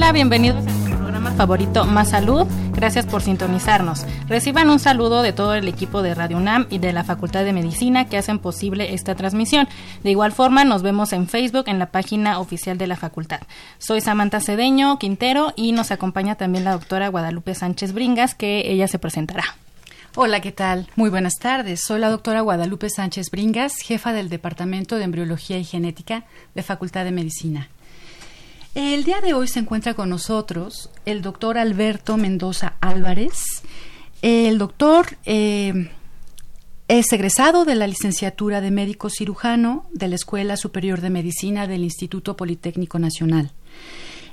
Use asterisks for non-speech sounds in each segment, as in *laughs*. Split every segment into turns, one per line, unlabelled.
Hola, bienvenidos a su programa favorito Más Salud. Gracias por sintonizarnos. Reciban un saludo de todo el equipo de Radio UNAM y de la Facultad de Medicina que hacen posible esta transmisión. De igual forma, nos vemos en Facebook en la página oficial de la facultad. Soy Samantha Cedeño Quintero y nos acompaña también la doctora Guadalupe Sánchez Bringas, que ella se presentará.
Hola, ¿qué tal? Muy buenas tardes. Soy la doctora Guadalupe Sánchez Bringas, jefa del Departamento de Embriología y Genética de Facultad de Medicina. El día de hoy se encuentra con nosotros el doctor Alberto Mendoza Álvarez. El doctor eh, es egresado de la licenciatura de médico cirujano de la Escuela Superior de Medicina del Instituto Politécnico Nacional.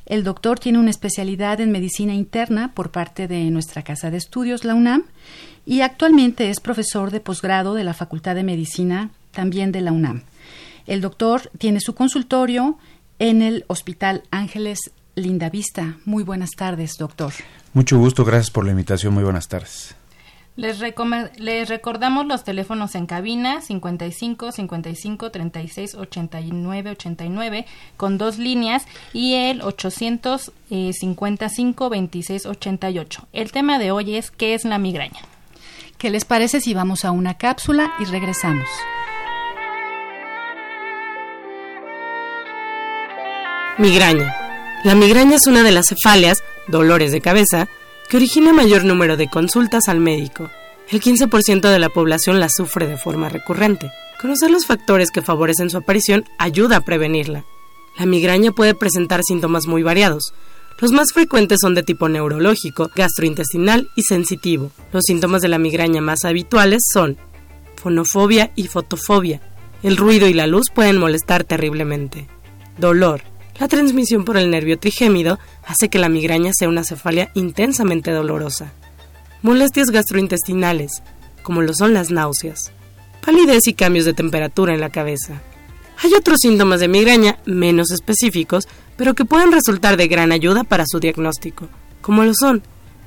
El doctor tiene una especialidad en medicina interna por parte de nuestra casa de estudios, la UNAM, y actualmente es profesor de posgrado de la Facultad de Medicina, también de la UNAM. El doctor tiene su consultorio en el Hospital Ángeles Lindavista. Muy buenas tardes, doctor.
Mucho gusto, gracias por la invitación. Muy buenas tardes.
Les, les, recordamos los teléfonos en cabina 55 55 36 89 89 con dos líneas y el 855 26 88. El tema de hoy es ¿qué es la migraña?
¿Qué les parece si vamos a una cápsula y regresamos?
Migraña. La migraña es una de las cefaleas, dolores de cabeza, que origina mayor número de consultas al médico. El 15% de la población la sufre de forma recurrente. Conocer los factores que favorecen su aparición ayuda a prevenirla. La migraña puede presentar síntomas muy variados. Los más frecuentes son de tipo neurológico, gastrointestinal y sensitivo. Los síntomas de la migraña más habituales son fonofobia y fotofobia. El ruido y la luz pueden molestar terriblemente. Dolor, la transmisión por el nervio trigémido hace que la migraña sea una cefalia intensamente dolorosa. Molestias gastrointestinales, como lo son las náuseas. Palidez y cambios de temperatura en la cabeza. Hay otros síntomas de migraña menos específicos, pero que pueden resultar de gran ayuda para su diagnóstico, como lo son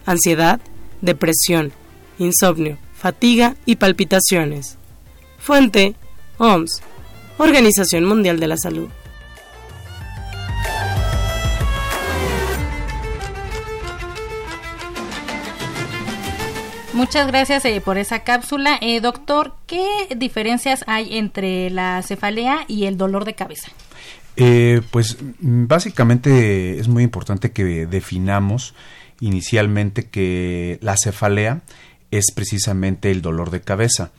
ansiedad, depresión, insomnio, fatiga y palpitaciones. Fuente OMS, Organización Mundial de la Salud.
Muchas gracias eh, por esa cápsula. Eh, doctor, ¿qué diferencias hay entre la cefalea y el dolor de cabeza?
Eh, pues básicamente es muy importante que definamos inicialmente que la cefalea es precisamente el dolor de cabeza.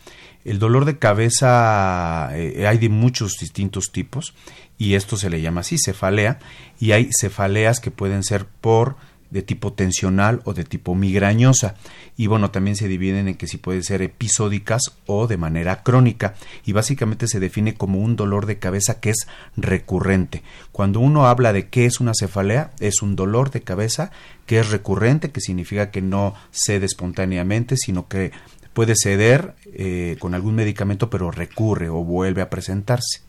El dolor de cabeza hay de muchos distintos tipos y esto se le llama así, cefalea, y hay cefaleas que pueden ser por de tipo tensional o de tipo migrañosa. Y bueno, también se dividen en que si pueden ser episódicas o de manera crónica. Y básicamente se define como un dolor de cabeza que es recurrente. Cuando uno habla de qué es una cefalea, es un dolor de cabeza que es recurrente, que significa que no cede espontáneamente, sino que puede ceder eh, con algún medicamento, pero recurre o vuelve a presentarse.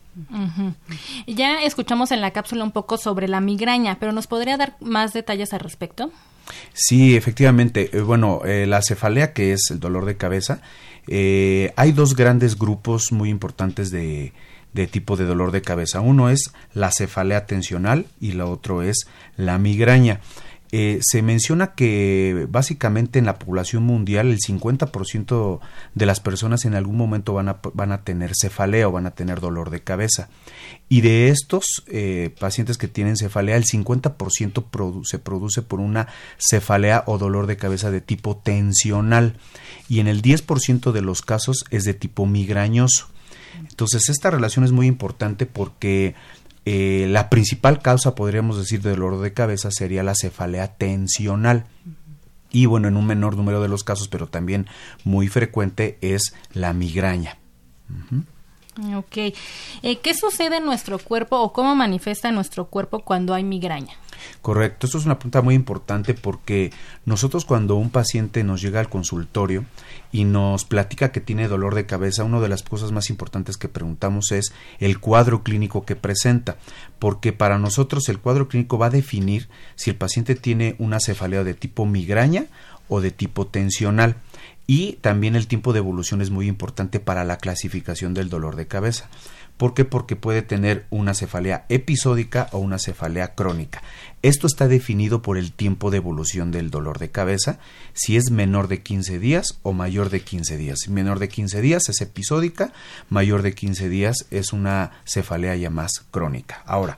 Ya escuchamos en la cápsula un poco sobre la migraña, pero ¿nos podría dar más detalles al respecto?
Sí, efectivamente. Eh, bueno, eh, la cefalea, que es el dolor de cabeza, eh, hay dos grandes grupos muy importantes de, de tipo de dolor de cabeza. Uno es la cefalea tensional y la otro es la migraña. Eh, se menciona que básicamente en la población mundial el 50% de las personas en algún momento van a, van a tener cefalea o van a tener dolor de cabeza. Y de estos eh, pacientes que tienen cefalea, el 50% se produce por una cefalea o dolor de cabeza de tipo tensional. Y en el 10% de los casos es de tipo migrañoso. Entonces, esta relación es muy importante porque eh, la principal causa, podríamos decir, de dolor de cabeza sería la cefalea tensional. Y bueno, en un menor número de los casos, pero también muy frecuente, es la migraña.
Ok. Eh, ¿Qué sucede en nuestro cuerpo o cómo manifiesta nuestro cuerpo cuando hay migraña?
Correcto, esto es una pregunta muy importante porque nosotros cuando un paciente nos llega al consultorio y nos platica que tiene dolor de cabeza, una de las cosas más importantes que preguntamos es el cuadro clínico que presenta, porque para nosotros el cuadro clínico va a definir si el paciente tiene una cefalea de tipo migraña o de tipo tensional. Y también el tiempo de evolución es muy importante para la clasificación del dolor de cabeza. ¿Por qué? Porque puede tener una cefalea episódica o una cefalea crónica. Esto está definido por el tiempo de evolución del dolor de cabeza, si es menor de 15 días o mayor de 15 días. Menor de 15 días es episódica, mayor de 15 días es una cefalea ya más crónica. Ahora,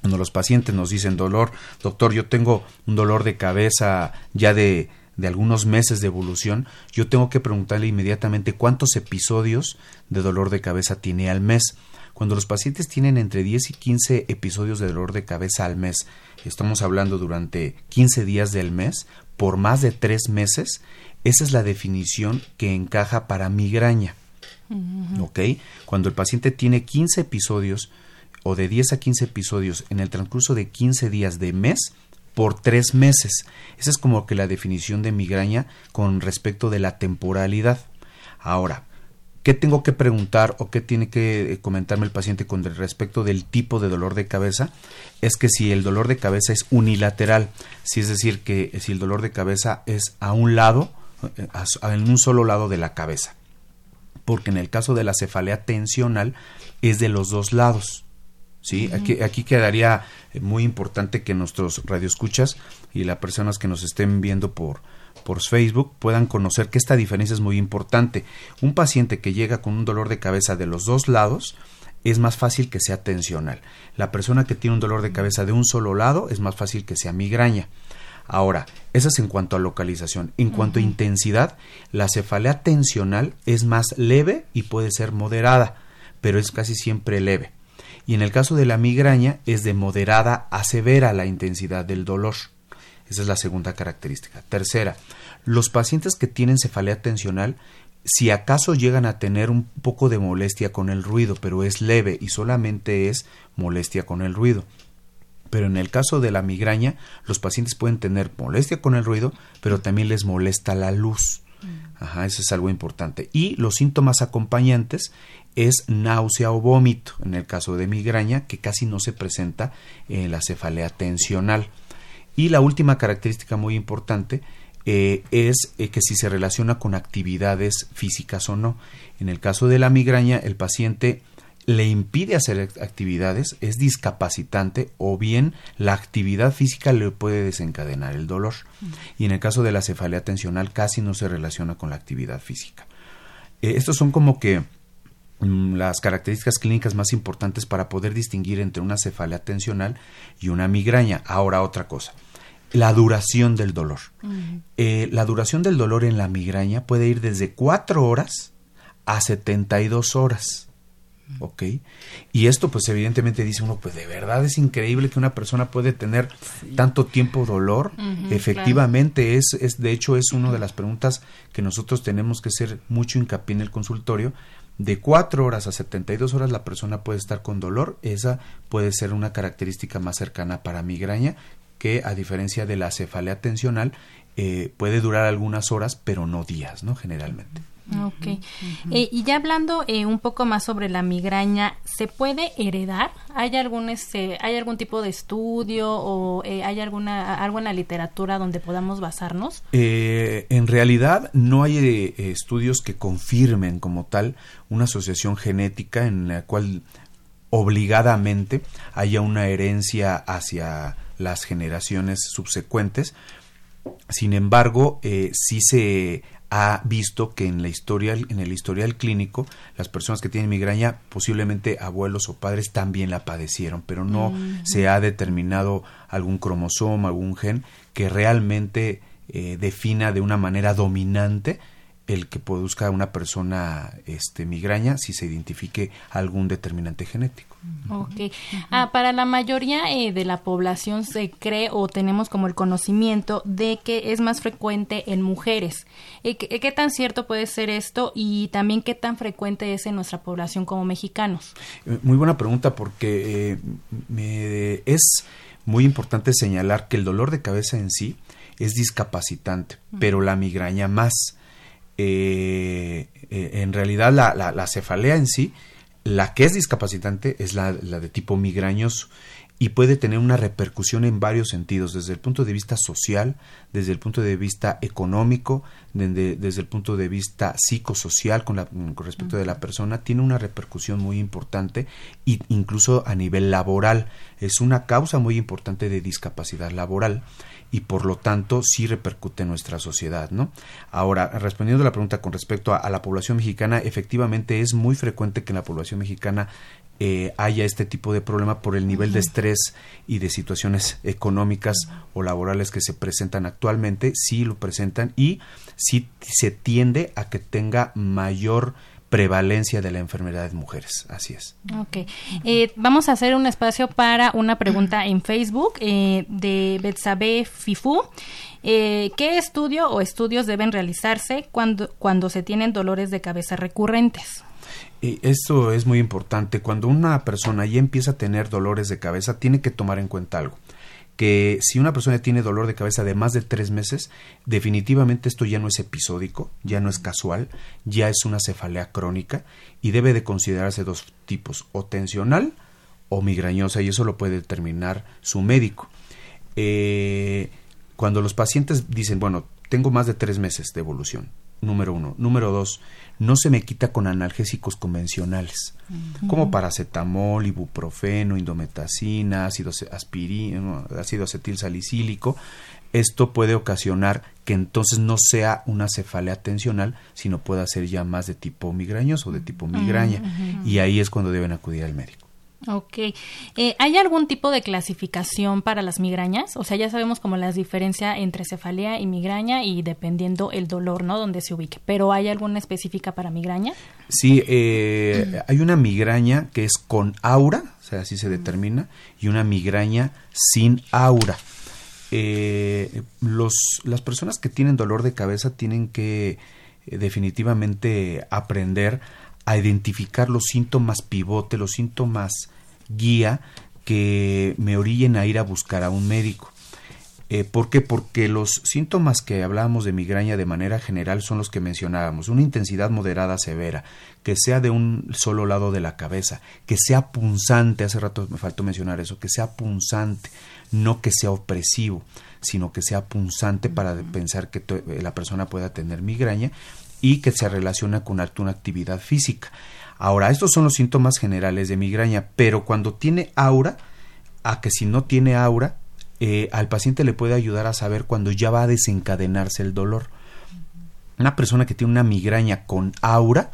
cuando los pacientes nos dicen dolor, doctor, yo tengo un dolor de cabeza ya de de algunos meses de evolución, yo tengo que preguntarle inmediatamente cuántos episodios de dolor de cabeza tiene al mes. Cuando los pacientes tienen entre 10 y 15 episodios de dolor de cabeza al mes, estamos hablando durante 15 días del mes, por más de 3 meses, esa es la definición que encaja para migraña. ¿Ok? Cuando el paciente tiene 15 episodios o de 10 a 15 episodios en el transcurso de 15 días de mes, por tres meses. Esa es como que la definición de migraña con respecto de la temporalidad. Ahora, ¿qué tengo que preguntar o qué tiene que eh, comentarme el paciente con respecto del tipo de dolor de cabeza? Es que si el dolor de cabeza es unilateral, si es decir, que si el dolor de cabeza es a un lado, eh, en un solo lado de la cabeza. Porque en el caso de la cefalea tensional es de los dos lados. ¿Sí? aquí, aquí quedaría eh, muy importante que nuestros radioescuchas y las personas que nos estén viendo por, por Facebook puedan conocer que esta diferencia es muy importante. Un paciente que llega con un dolor de cabeza de los dos lados es más fácil que sea tensional. La persona que tiene un dolor de cabeza de un solo lado es más fácil que sea migraña. Ahora, eso es en cuanto a localización. En cuanto a intensidad, la cefalea tensional es más leve y puede ser moderada, pero es casi siempre leve y en el caso de la migraña es de moderada a severa la intensidad del dolor. Esa es la segunda característica. Tercera, los pacientes que tienen cefalea tensional, si acaso llegan a tener un poco de molestia con el ruido, pero es leve y solamente es molestia con el ruido. Pero en el caso de la migraña, los pacientes pueden tener molestia con el ruido, pero también les molesta la luz. Ajá, eso es algo importante. Y los síntomas acompañantes es náusea o vómito, en el caso de migraña, que casi no se presenta en la cefalea tensional. Y la última característica muy importante eh, es eh, que si se relaciona con actividades físicas o no. En el caso de la migraña, el paciente le impide hacer actividades, es discapacitante o bien la actividad física le puede desencadenar el dolor. Y en el caso de la cefalea tensional casi no se relaciona con la actividad física. Eh, estos son como que Mm, las características clínicas más importantes para poder distinguir entre una cefalea tensional y una migraña. Ahora otra cosa, la duración del dolor. Eh, la duración del dolor en la migraña puede ir desde 4 horas a 72 horas. ¿Ok? Y esto pues evidentemente dice uno, pues de verdad es increíble que una persona puede tener tanto tiempo dolor. Efectivamente es, es, de hecho es una de las preguntas que nosotros tenemos que hacer mucho hincapié en el consultorio de 4 horas a 72 horas la persona puede estar con dolor, esa puede ser una característica más cercana para migraña que a diferencia de la cefalea tensional eh, puede durar algunas horas pero no días, ¿no? Generalmente.
Ok. Eh, y ya hablando eh, un poco más sobre la migraña, ¿se puede heredar? ¿Hay algún, este, ¿hay algún tipo de estudio o eh, hay alguna, algo en la literatura donde podamos basarnos?
en realidad no hay estudios que confirmen como tal una asociación genética en la cual obligadamente haya una herencia hacia las generaciones subsecuentes. Sin embargo, eh, sí se ha visto que en la historia, en el historial clínico, las personas que tienen migraña, posiblemente abuelos o padres también la padecieron, pero no se ha determinado algún cromosoma, algún gen que realmente eh, defina de una manera dominante el que produzca una persona este, migraña si se identifique algún determinante genético.
Ok. Ah, para la mayoría eh, de la población se cree o tenemos como el conocimiento de que es más frecuente en mujeres. Eh, ¿qué, tan cierto puede ser esto y también qué tan frecuente es en nuestra población como mexicanos?
Eh, muy buena pregunta porque me, es muy importante señalar que el dolor de cabeza en sí es discapacitante, pero la migraña más. en realidad la, la cefalea en sí la que es discapacitante es la, de tipo migrañoso y puede tener una repercusión en varios sentidos, desde el punto de vista social, desde el punto de vista económico, desde, el punto de vista psicosocial con, la, con respecto de la persona, tiene una repercusión muy importante e incluso a nivel laboral. Es una causa muy importante de discapacidad laboral y por lo tanto sí repercute en nuestra sociedad, ¿no? Ahora, respondiendo a la pregunta con respecto a, la población mexicana, efectivamente es muy frecuente que en la población mexicana eh, haya este tipo de problema por el nivel de estrés y de situaciones económicas o laborales que se presentan actualmente, sí lo presentan y sí se tiende a que tenga mayor prevalencia de la enfermedad en mujeres. Así es.
Ok. Eh, vamos a hacer un espacio para una pregunta en Facebook eh, de Betsabe Fifu. Eh, ¿Qué estudio o estudios deben realizarse cuando, cuando se tienen dolores de cabeza recurrentes?
Esto es muy importante. Cuando una persona ya empieza a tener dolores de cabeza, tiene que tomar en cuenta algo que si una persona tiene dolor de cabeza de más de tres meses, definitivamente esto ya no es episódico, ya no es casual, ya es una cefalea crónica y debe de considerarse dos tipos, o tensional o migrañosa, y eso lo puede determinar su médico. Eh, cuando los pacientes dicen, bueno, tengo más de tres meses de evolución, número uno. Número dos, no se me quita con analgésicos convencionales, como paracetamol, ibuprofeno, indometacina, ácido, aspirina, ácido acetil salicílico. Esto puede ocasionar que entonces no sea una cefalea tensional, sino pueda ser ya más de tipo migrañoso o de tipo migraña. Y ahí es cuando deben acudir al médico.
Ok. Eh, ¿Hay algún tipo de clasificación para las migrañas? O sea, ya sabemos como la diferencia entre cefalea y migraña y dependiendo el dolor, ¿no? Donde se ubique. ¿Pero hay alguna específica para migraña?
Sí, eh, hay una migraña que es con aura, o sea, así se determina, y una migraña sin aura. Eh, los, las personas que tienen dolor de cabeza tienen que definitivamente aprender a identificar los síntomas pivote, los síntomas guía que me orillen a ir a buscar a un médico. Eh, ¿Por qué? Porque los síntomas que hablábamos de migraña de manera general son los que mencionábamos. Una intensidad moderada severa, que sea de un solo lado de la cabeza, que sea punzante, hace rato me faltó mencionar eso, que sea punzante, no que sea opresivo, sino que sea punzante para pensar que la persona pueda tener migraña y que se relaciona con alguna actividad física. Ahora, estos son los síntomas generales de migraña, pero cuando tiene aura, a que si no tiene aura, eh, al paciente le puede ayudar a saber cuando ya va a desencadenarse el dolor. Una persona que tiene una migraña con aura,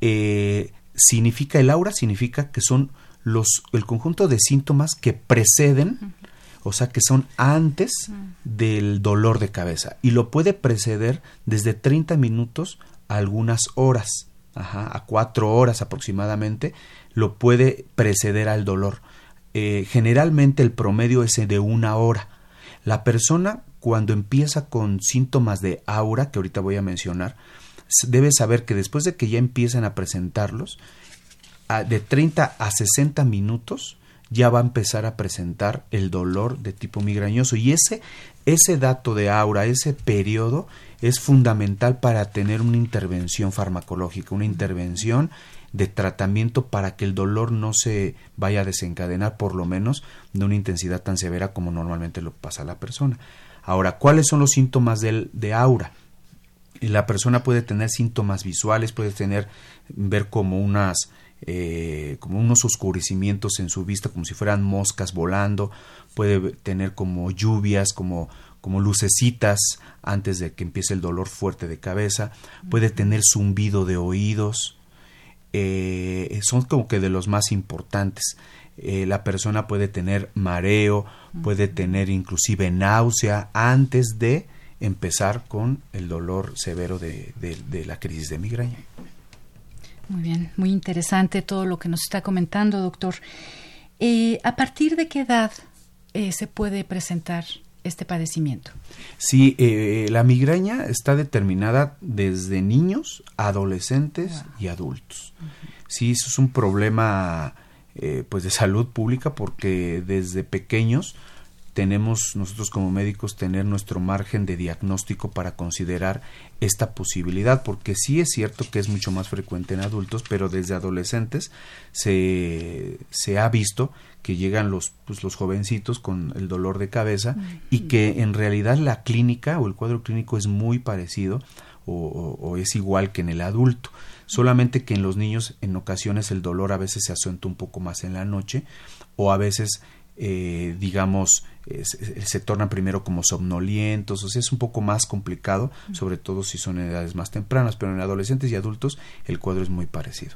eh, significa el aura, significa que son los, el conjunto de síntomas que preceden o sea que son antes del dolor de cabeza y lo puede preceder desde 30 minutos a algunas horas, a cuatro horas aproximadamente, lo puede preceder al dolor. Eh, generalmente el promedio es de una hora. La persona cuando empieza con síntomas de aura, que ahorita voy a mencionar, debe saber que después de que ya empiezan a presentarlos, de 30 a 60 minutos ya va a empezar a presentar el dolor de tipo migrañoso. Y ese, ese dato de aura, ese periodo, es fundamental para tener una intervención farmacológica, una intervención de tratamiento para que el dolor no se vaya a desencadenar, por lo menos de una intensidad tan severa como normalmente lo pasa a la persona. Ahora, ¿cuáles son los síntomas del, de aura? La persona puede tener síntomas visuales, puede tener, ver como unas eh, como unos oscurecimientos en su vista, como si fueran moscas volando, puede tener como lluvias, como, como lucecitas antes de que empiece el dolor fuerte de cabeza, puede tener zumbido de oídos, eh, son como que de los más importantes. Eh, la persona puede tener mareo, puede tener inclusive náusea antes de empezar con el dolor severo de, la crisis de migraña.
Muy bien, muy interesante todo lo que nos está comentando, doctor. Eh, ¿A partir de qué edad eh, se puede presentar este padecimiento?
Sí, la migraña está determinada desde niños, adolescentes y adultos. Sí, eso es un problema eh, pues de salud pública porque desde pequeños tenemos nosotros como médicos tener nuestro margen de diagnóstico para considerar esta posibilidad porque sí es cierto que es mucho más frecuente en adultos pero desde adolescentes se, se ha visto que llegan los, pues, los jovencitos con el dolor de cabeza y que en realidad la clínica o el cuadro clínico es muy parecido o es igual que en el adulto. Solamente que en los niños en ocasiones el dolor a veces se asunta un poco más en la noche o a veces eh, digamos se, tornan primero como somnolientos, o sea, es un poco más complicado, sobre todo si son en edades más tempranas, pero en adolescentes y adultos el cuadro es muy parecido.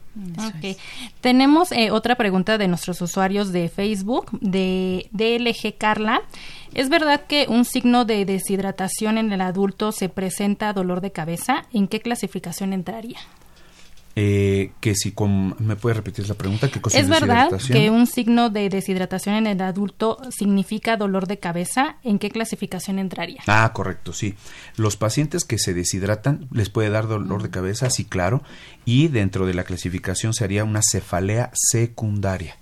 Okay. Tenemos eh, otra pregunta de nuestros usuarios de Facebook, de DLG Carla. ¿Es verdad que un signo de deshidratación en el adulto se presenta dolor de cabeza? ¿En qué clasificación entraría?
Eh, que si me puede repetir la pregunta qué
cosa es, verdad que un signo de deshidratación en el adulto significa dolor de cabeza en qué clasificación entraría
ah correcto sí. Los pacientes que se deshidratan les puede dar dolor de cabeza sí claro. Y dentro de la clasificación sería una cefalea secundaria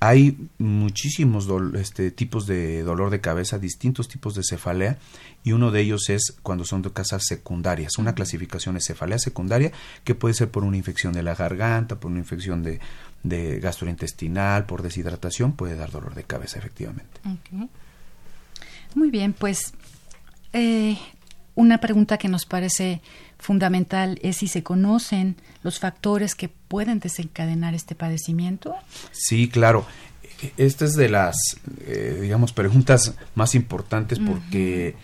hay muchísimos este, tipos de dolor de cabeza, distintos tipos de cefalea, y uno de ellos es cuando son de casas secundarias. Una clasificación es cefalea secundaria, que puede ser por una infección de la garganta, por una infección de, gastrointestinal, por deshidratación, puede dar dolor de cabeza, efectivamente.
Muy bien, pues eh, una pregunta que nos parece fundamental es si se conocen los factores que pueden desencadenar este padecimiento.
Sí, claro. Esta es de las, eh, digamos, preguntas más importantes porque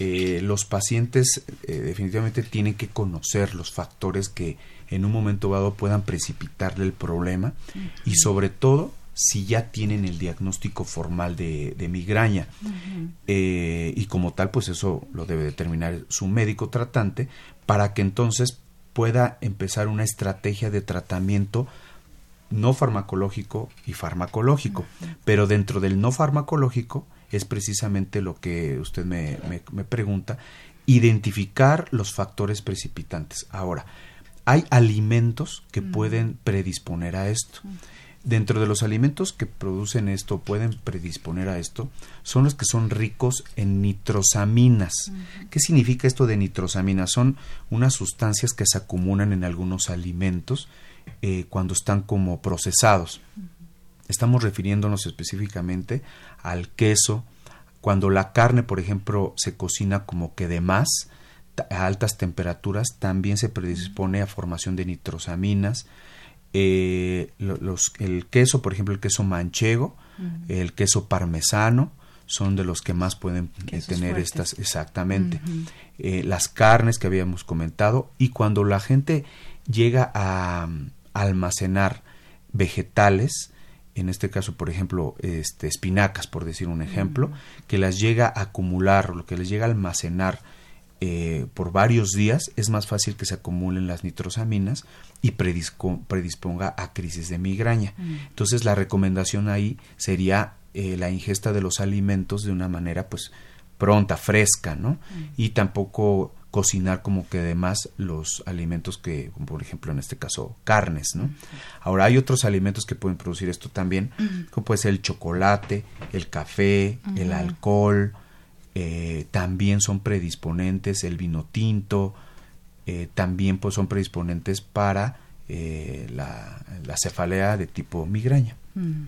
eh, los pacientes eh, definitivamente tienen que conocer los factores que en un momento dado puedan precipitarle el problema y sobre todo si ya tienen el diagnóstico formal de, migraña. Eh, y como tal, pues eso lo debe determinar su médico tratante para que entonces pueda empezar una estrategia de tratamiento no farmacológico y farmacológico. Pero dentro del no farmacológico es precisamente lo que usted me, me pregunta, identificar los factores precipitantes. Ahora, hay alimentos que pueden predisponer a esto. Dentro de los alimentos que producen esto, pueden predisponer a esto, son los que son ricos en nitrosaminas. ¿Qué significa esto de nitrosaminas? Son unas sustancias que se acumulan en algunos alimentos eh, cuando están como procesados. Estamos refiriéndonos específicamente al queso, cuando la carne, por ejemplo, se cocina como que de más, a altas temperaturas, también se predispone a formación de nitrosaminas eh, los, el queso, por ejemplo, el queso manchego, el queso parmesano, son de los que más pueden eh, tener estas exactamente. Eh, las carnes que habíamos comentado y cuando la gente llega a, almacenar vegetales, en este caso, por ejemplo, este, espinacas, por decir un ejemplo, que las llega a acumular lo que les llega a almacenar eh, por varios días, es más fácil que se acumulen las nitrosaminas y predisponga a crisis de migraña. Mm. Entonces, la recomendación ahí sería eh, la ingesta de los alimentos de una manera, pues, pronta, fresca, ¿no? Mm. Y tampoco cocinar como que además los alimentos que, como por ejemplo en este caso, carnes, ¿no? Ahora hay otros alimentos que pueden producir esto también, como puede ser el chocolate, el café, el alcohol, eh, también son predisponentes, el vino tinto, eh, también pues, son predisponentes para eh, la, cefalea de tipo migraña. Mm,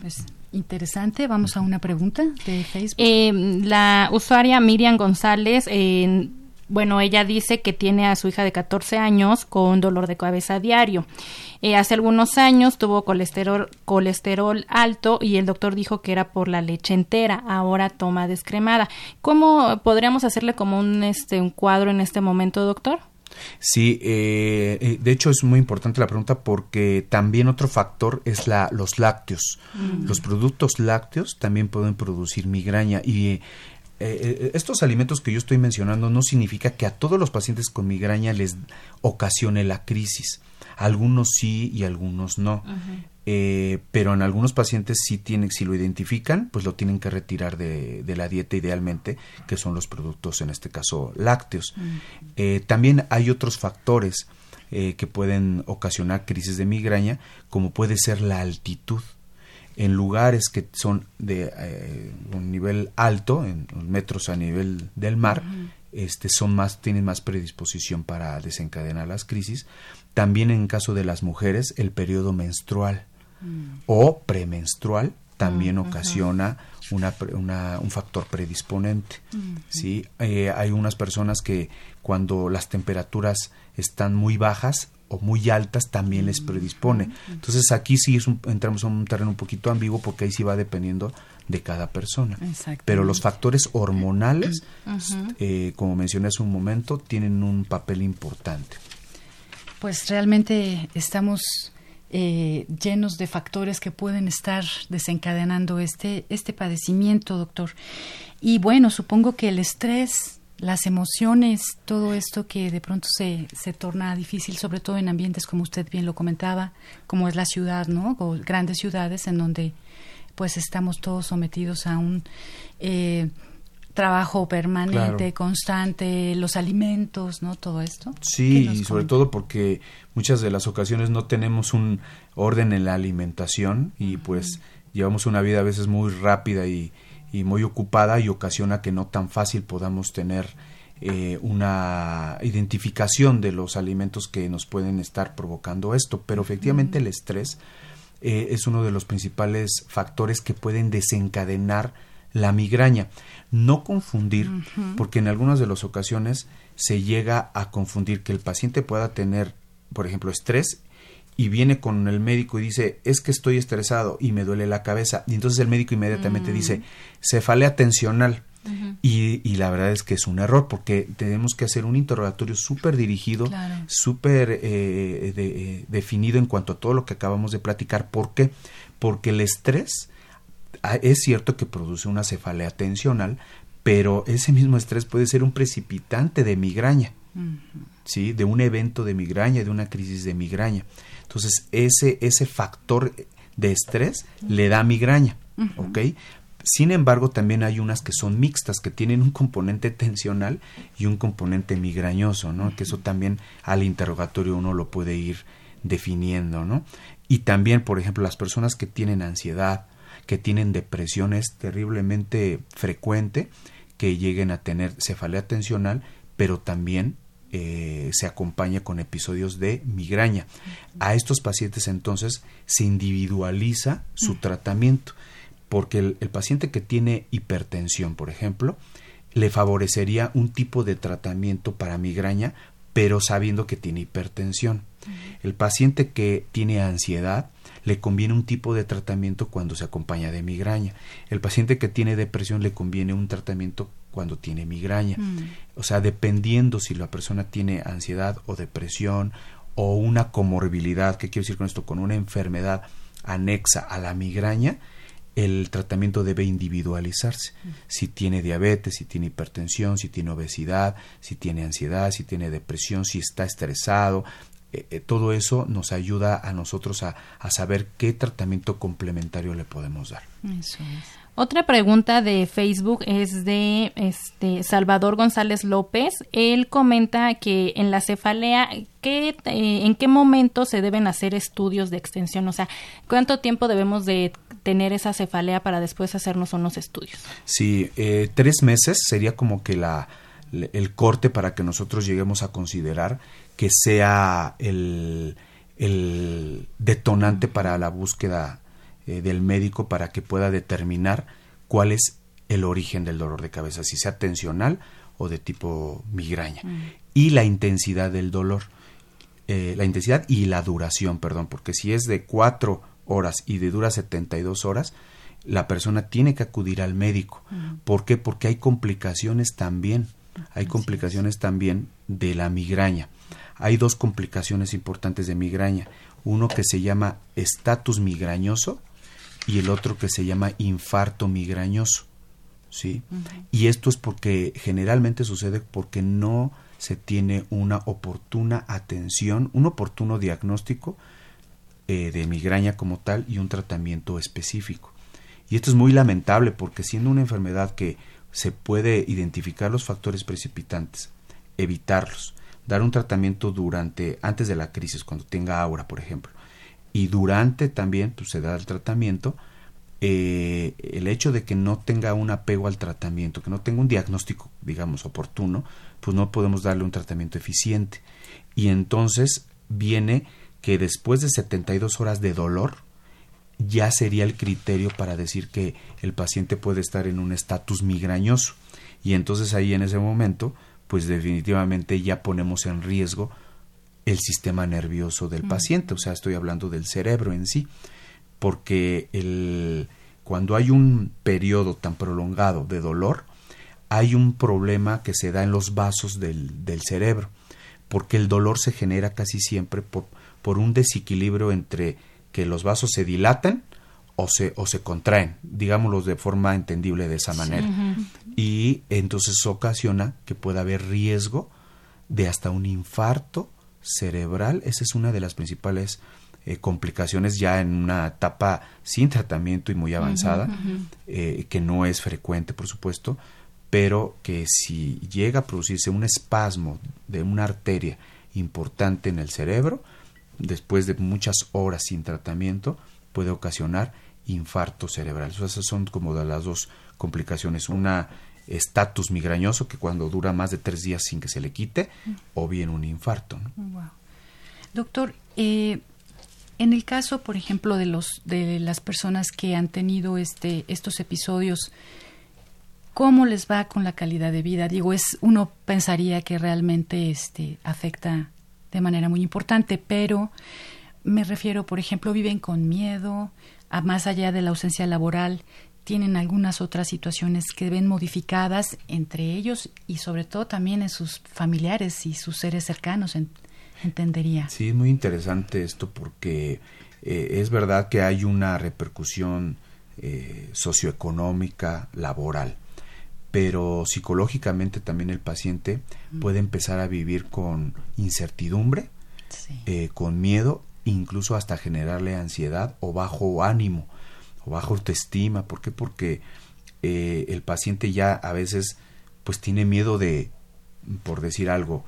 pues interesante. Vamos a una pregunta de Facebook.
la usuaria Miriam González bueno, ella dice que tiene a su hija de 14 años con dolor de cabeza diario. Eh, hace algunos años tuvo colesterol, colesterol alto y el doctor dijo que era por la leche entera. Ahora toma descremada. ¿Cómo podríamos hacerle como un, este, un cuadro en este momento, doctor?
Sí, eh, eh, de hecho es muy importante la pregunta porque también otro factor es la, los lácteos. Mm. Los productos lácteos también pueden producir migraña y eh, estos alimentos que yo estoy mencionando no significa que a todos los pacientes con migraña les ocasione la crisis. Algunos sí y algunos no. Eh, pero en algunos pacientes sí tienen, si lo identifican, pues lo tienen que retirar de, la dieta idealmente, que son los productos, en este caso, lácteos. Eh, también hay otros factores eh, que pueden ocasionar crisis de migraña, como puede ser la altitud. En lugares que son de un nivel alto, en metros a nivel del mar, este, son más, tienen más predisposición para desencadenar las crisis. También en caso de las mujeres, el periodo menstrual o premenstrual también mm, ocasiona una, un factor predisponente. Mm, ¿sí? Eh, hay unas personas que cuando las temperaturas están muy bajas o muy altas también les mm, predispone. Entonces aquí sí es entramos en un terreno un poquito ambiguo porque ahí sí va dependiendo de cada persona. Pero los factores hormonales, eh, como mencioné hace un momento, tienen un papel importante.
Pues realmente estamos eh, llenos de factores que pueden estar desencadenando este, este padecimiento, doctor. Y bueno, supongo que el estrés, las emociones, todo esto que de pronto se, se torna difícil, sobre todo en ambientes como usted bien lo comentaba, como es la ciudad, ¿no? O grandes ciudades en donde pues estamos todos sometidos a un eh, trabajo permanente, constante, los alimentos, ¿no? Todo esto.
Sí, y sobre todo porque muchas de las ocasiones no tenemos un orden en la alimentación y pues llevamos una vida a veces muy rápida y, y, muy ocupada y ocasiona que no tan fácil podamos tener eh, una identificación de los alimentos que nos pueden estar provocando esto. Pero efectivamente el estrés eh, es uno de los principales factores que pueden desencadenar la migraña. No confundir, porque en algunas de las ocasiones se llega a confundir que el paciente pueda tener, por ejemplo, estrés y viene con el médico y dice, es que estoy estresado y me duele la cabeza. Y entonces el médico inmediatamente mm. dice, cefalea tensional. y, y, la verdad es que es un error porque tenemos que hacer un interrogatorio súper dirigido, súper eh, eh, definido en cuanto a todo lo que acabamos de platicar. ¿Por qué? Porque el estrés Ah, es cierto que produce una cefalea tensional, pero ese mismo estrés puede ser un precipitante de migraña, ¿sí? De un evento de migraña, de una crisis de migraña. Entonces, ese, ese factor de estrés le da migraña, ¿ok? Sin embargo, también hay unas que son mixtas, que tienen un componente tensional y un componente migrañoso, ¿no? Que eso también al interrogatorio uno lo puede ir definiendo, ¿no? Y también, por ejemplo, las personas que tienen ansiedad, que tienen depresión es terriblemente frecuente que lleguen a tener cefalea tensional, pero también eh, se acompaña con episodios de migraña. A estos pacientes entonces se individualiza su tratamiento, porque el, paciente que tiene hipertensión, por ejemplo, le favorecería un tipo de tratamiento para migraña, pero sabiendo que tiene hipertensión. El paciente que tiene ansiedad, le conviene un tipo de tratamiento cuando se acompaña de migraña. El paciente que tiene depresión le conviene un tratamiento cuando tiene migraña. Mm. O sea, dependiendo si la persona tiene ansiedad o depresión o una comorbilidad, ¿qué quiero decir con esto? Con una enfermedad anexa a la migraña, el tratamiento debe individualizarse. Mm. Si tiene diabetes, si tiene hipertensión, si tiene obesidad, si tiene ansiedad, si tiene depresión, si está estresado, eh, eh, todo eso nos ayuda a nosotros a, saber qué tratamiento complementario le podemos dar.
Otra pregunta de Facebook es de este Salvador González López. Él comenta que en la cefalea, ¿qué, eh, ¿en qué momento se deben hacer estudios de extensión? O sea, ¿cuánto tiempo debemos de tener esa cefalea para después hacernos unos estudios?
Sí, tres meses sería como que la, el corte para que nosotros lleguemos a considerar que sea el, el detonante para la búsqueda eh, del médico para que pueda determinar cuál es el origen del dolor de cabeza, si sea tensional o de tipo migraña. Y la intensidad del dolor. Eh, la intensidad y la duración, perdón, porque si es de cuatro horas y de dura 72 horas, la persona tiene que acudir al médico. ¿Por qué? Porque hay complicaciones también. Hay complicaciones también de la migraña. Hay dos complicaciones importantes de migraña. Uno que se llama estatus migrañoso y el otro que se llama infarto migrañoso. ¿sí? Y esto es porque generalmente sucede porque no se tiene una oportuna atención, un oportuno diagnóstico eh, de migraña como tal y un tratamiento específico. Y esto es muy lamentable porque siendo una enfermedad que se puede identificar los factores precipitantes, evitarlos, dar un tratamiento durante, antes de la crisis, cuando tenga aura, por ejemplo, y durante también pues, se da el tratamiento, eh, el hecho de que no tenga un apego al tratamiento, que no tenga un diagnóstico, digamos, oportuno, pues no podemos darle un tratamiento eficiente. Y entonces viene que después de 72 horas de dolor, ya sería el criterio para decir que el paciente puede estar en un estatus migrañoso. Y entonces ahí en ese momento, pues definitivamente ya ponemos en riesgo el sistema nervioso del paciente, o sea, estoy hablando del cerebro en sí porque el, cuando hay un periodo tan prolongado de dolor, hay un problema que se da en los vasos del, del cerebro, porque el dolor se genera casi siempre por, por, un desequilibrio entre que los vasos se dilatan o se, o se contraen, digámoslo de forma entendible de esa manera. Y entonces ocasiona que pueda haber riesgo de hasta un infarto cerebral. Esa es una de las principales eh, complicaciones ya en una etapa sin tratamiento y muy avanzada, eh, que no es frecuente, por supuesto, pero que si llega a producirse un espasmo de una arteria importante en el cerebro, después de muchas horas sin tratamiento, puede ocasionar infarto cerebral. esas son como de las dos complicaciones. Una estatus migrañoso que cuando dura más de tres días sin que se le quite, o bien un infarto.
Doctor, eh, en el caso, por ejemplo, de los de las personas que han tenido este estos episodios, ¿cómo les va con la calidad de vida? Digo, es uno pensaría que realmente este afecta de manera muy importante, pero me refiero, por ejemplo, viven con miedo, a más allá de la ausencia laboral, tienen algunas otras situaciones que ven modificadas entre ellos y sobre todo también en sus familiares y sus seres cercanos entendería.
Sí, es muy interesante esto porque eh, es verdad que hay una repercusión eh, socioeconómica, laboral, pero psicológicamente también el paciente puede empezar a vivir con incertidumbre, eh, con miedo, incluso hasta generarle ansiedad o bajo ánimo o bajo autoestima. ¿Por qué? Porque el paciente ya a veces pues tiene miedo de, por decir algo,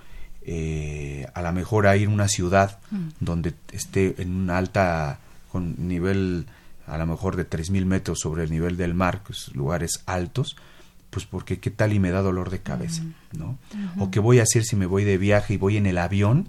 eh, a lo mejor a ir a una ciudad mm. donde esté en una alta con nivel a lo mejor de 3.000 metros sobre el nivel del mar, pues, lugares altos, pues porque qué tal y me da dolor de cabeza, mm. ¿no? O qué voy a hacer si me voy de viaje y voy en el avión,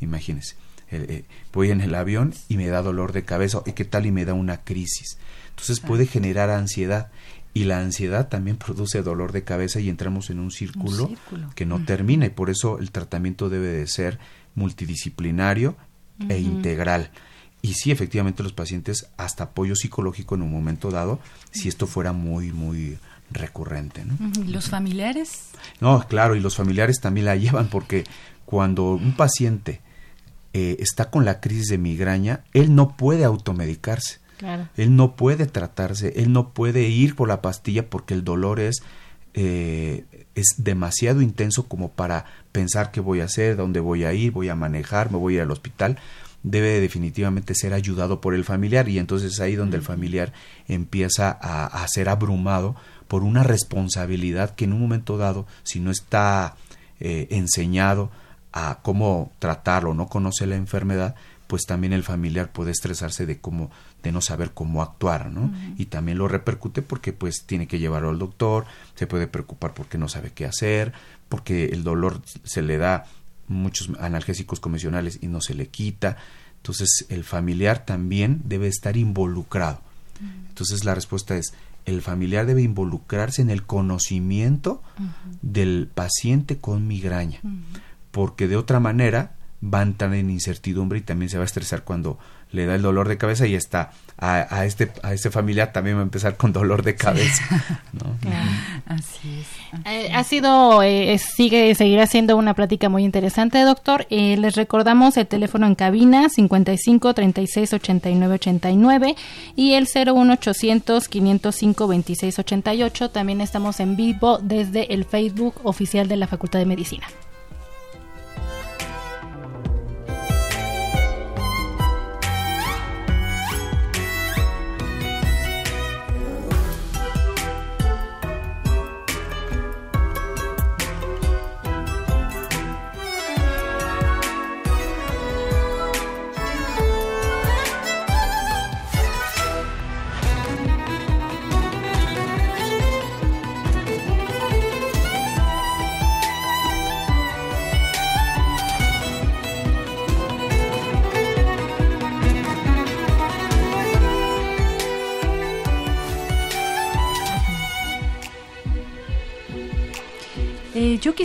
imagínense, eh, voy en el avión y me da dolor de cabeza, y qué tal y me da una crisis. Entonces puede generar ansiedad y la ansiedad también produce dolor de cabeza y entramos en un círculo, que no termina y por eso el tratamiento debe de ser multidisciplinario e integral. Y sí, efectivamente los pacientes hasta apoyo psicológico en un momento dado, si esto fuera muy, muy recurrente. ¿no?
¿Y los familiares?
No, claro, y los familiares también la *laughs* llevan porque cuando un paciente eh, está con la crisis de migraña, él no puede automedicarse. Él no puede tratarse, él no puede ir por la pastilla porque el dolor es, eh, es demasiado intenso como para pensar qué voy a hacer, dónde voy a ir, voy a manejar, me voy a ir al hospital. Debe definitivamente ser ayudado por el familiar y entonces es ahí donde el familiar empieza a, ser abrumado por una responsabilidad que en un momento dado, si no está eh, enseñado a cómo tratarlo, no conoce la enfermedad, pues también el familiar puede estresarse de cómo de no saber cómo actuar, ¿no? Y también lo repercute porque pues tiene que llevarlo al doctor, se puede preocupar porque no sabe qué hacer, porque el dolor se le da muchos analgésicos convencionales y no se le quita. Entonces el familiar también debe estar involucrado. Entonces la respuesta es el familiar debe involucrarse en el conocimiento del paciente con migraña, porque de otra manera va a entrar en incertidumbre y también se va a estresar cuando le da el dolor de cabeza y está a, este a este familiar también va a empezar con dolor de cabeza *laughs*
así es eh, ha sido eh, sigue seguirá siendo una plática muy interesante doctor. Eh, les recordamos el teléfono en cabina 55 36 89 89 y el 01800 505 26 88 también estamos en vivo desde el Facebook oficial de la Facultad de Medicina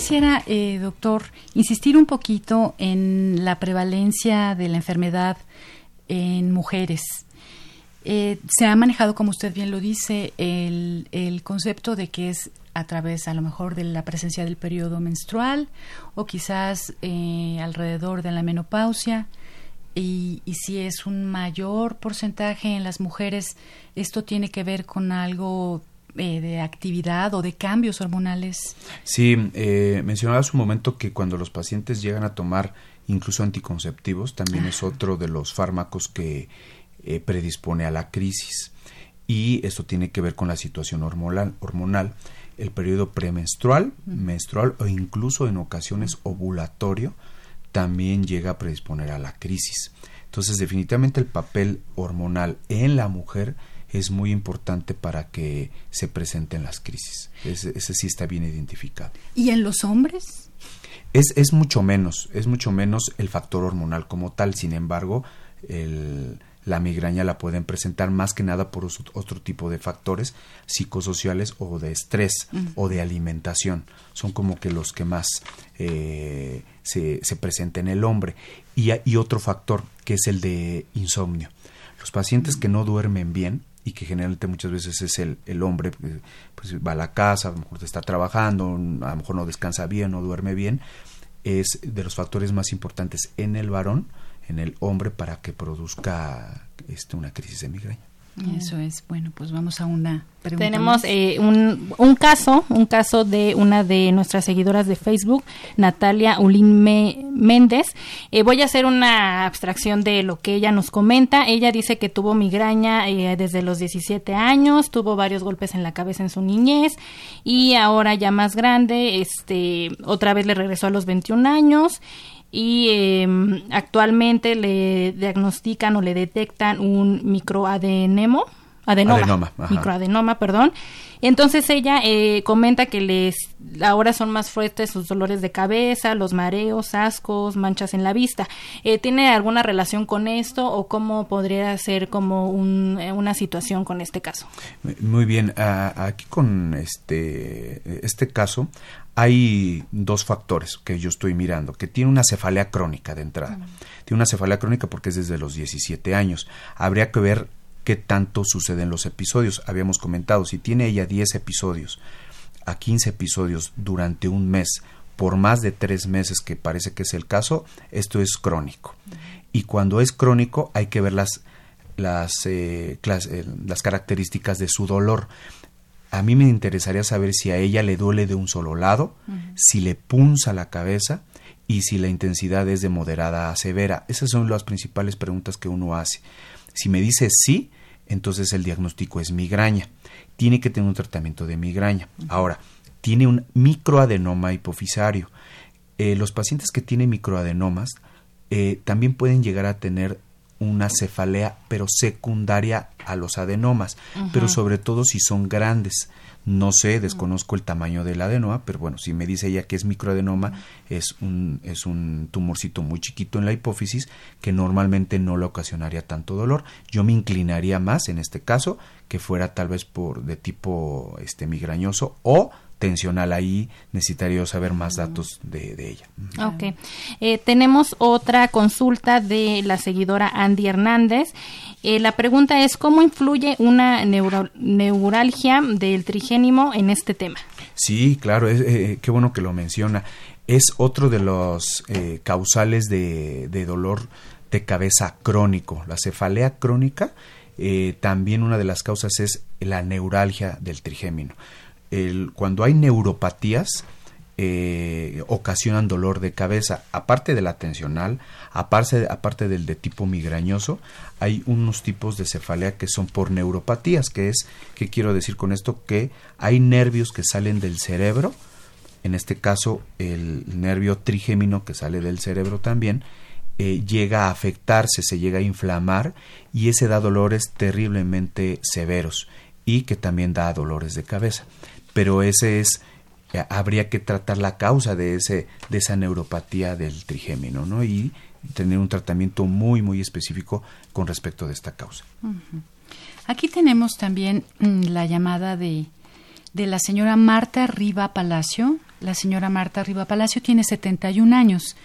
quisiera, eh, doctor, insistir un poquito en la prevalencia de la enfermedad en mujeres. Eh, se ha manejado, como usted bien lo dice, el, concepto de que es a través, a lo mejor, de la presencia del periodo menstrual o quizás eh, alrededor de la menopausia. Y, y, si es un mayor porcentaje en las mujeres, esto tiene que ver con algo eh, de actividad o de cambios hormonales.
Sí, eh, mencionaba hace un momento que cuando los pacientes llegan a tomar incluso anticonceptivos, también es otro de los fármacos que eh, predispone a la crisis. Y esto tiene que ver con la situación hormonal, hormonal el periodo premenstrual, menstrual o incluso en ocasiones ovulatorio también llega a predisponer a la crisis. Entonces, definitivamente el papel hormonal en la mujer es muy importante para que se presenten las crisis. Ese, sí está bien identificado.
¿Y en los hombres?
Es, es mucho menos, es mucho menos el factor hormonal como tal. Sin embargo, la migraña la pueden presentar más que nada por otro tipo de factores psicosociales o de estrés o de alimentación. Son como que los que más eh, se, se presenta en el hombre. Y, y otro factor que es el de insomnio. Los pacientes que no duermen bien y que generalmente muchas veces es el, el hombre, eh, pues va a la casa, a lo mejor está trabajando, a lo mejor no descansa bien, no duerme bien, es de los factores más importantes en el varón, en el hombre, para que produzca este, una crisis de migraña.
Eso es. Bueno, pues vamos a una pregunta. Tenemos eh, un, un, caso, un caso de una de nuestras seguidoras de Facebook, Natalia Ulín Méndez. Eh, voy a hacer una abstracción de lo que ella nos comenta. Ella dice que tuvo migraña eh, desde los 17 años, tuvo varios golpes en la cabeza en su niñez y ahora ya más grande, este, otra vez le regresó a los 21 años y eh, actualmente le diagnostican o le detectan un microadenemo, adenoma, microadenoma, perdón. Entonces ella eh, comenta que les ahora son más fuertes sus dolores de cabeza, los mareos, ascos, manchas en la vista. Eh, ¿Tiene alguna relación con esto o cómo podría ser como un, eh, una situación con este caso?
Muy bien, aquí con este este caso hay dos factores que yo estoy mirando, que tiene una cefalea crónica de entrada. Tiene una cefalea crónica porque es desde los 17 años. Habría que ver qué tanto suceden los episodios. Habíamos comentado, si tiene ella 10 episodios a 15 episodios durante un mes, por más de tres meses, que parece que es el caso, esto es crónico. Y cuando es crónico hay que ver las, las, eh, eh, las características de su dolor a mí me interesaría saber si a ella le duele de un solo lado, si le punza la cabeza y si la intensidad es de moderada a severa. Esas son las principales preguntas que uno hace. Si me dice sí, entonces el diagnóstico es migraña. Tiene que tener un tratamiento de migraña. Ahora, tiene un microadenoma hipofisario. Eh, los pacientes que tienen microadenomas eh, también pueden llegar a tener una cefalea, pero secundaria a los adenomas, pero sobre todo si son grandes. No sé, desconozco el tamaño del adenoma, pero bueno, si me dice ella que es microadenoma, es un, es un tumorcito muy chiquito en la hipófisis que normalmente no le ocasionaría tanto dolor. Yo me inclinaría más en este caso que fuera tal vez por de tipo este migrañoso o tensional ahí necesitaría saber más datos de, ella.
Ok. Eh, tenemos otra consulta de la seguidora Andy Hernández. Eh, la pregunta es, ¿cómo influye una neuralgia del trigénimo en este tema?
Sí, claro, es, eh, qué bueno que lo menciona. Es otro de los causales de, de, dolor de cabeza crónico. La cefalea crónica, también una de las causas es la neuralgia del trigémino cuando hay neuropatías, eh, ocasionan dolor de cabeza. Aparte de la tensional, aparte, del de tipo migrañoso, hay unos tipos de cefalea que son por neuropatías, que es, ¿qué quiero decir con esto? Que hay nervios que salen del cerebro, en este caso el nervio trigémino que sale del cerebro también, eh, llega a afectarse, se llega a inflamar y ese da dolores terriblemente severos y que también da dolores de cabeza pero ese es eh, habría que tratar la causa de ese de esa neuropatía del trigémino, ¿no? Y tener un tratamiento muy muy específico con respecto de esta causa.
Aquí tenemos también mm, la llamada de de la señora Marta Riva Palacio. La señora Marta Riva Palacio tiene 71 años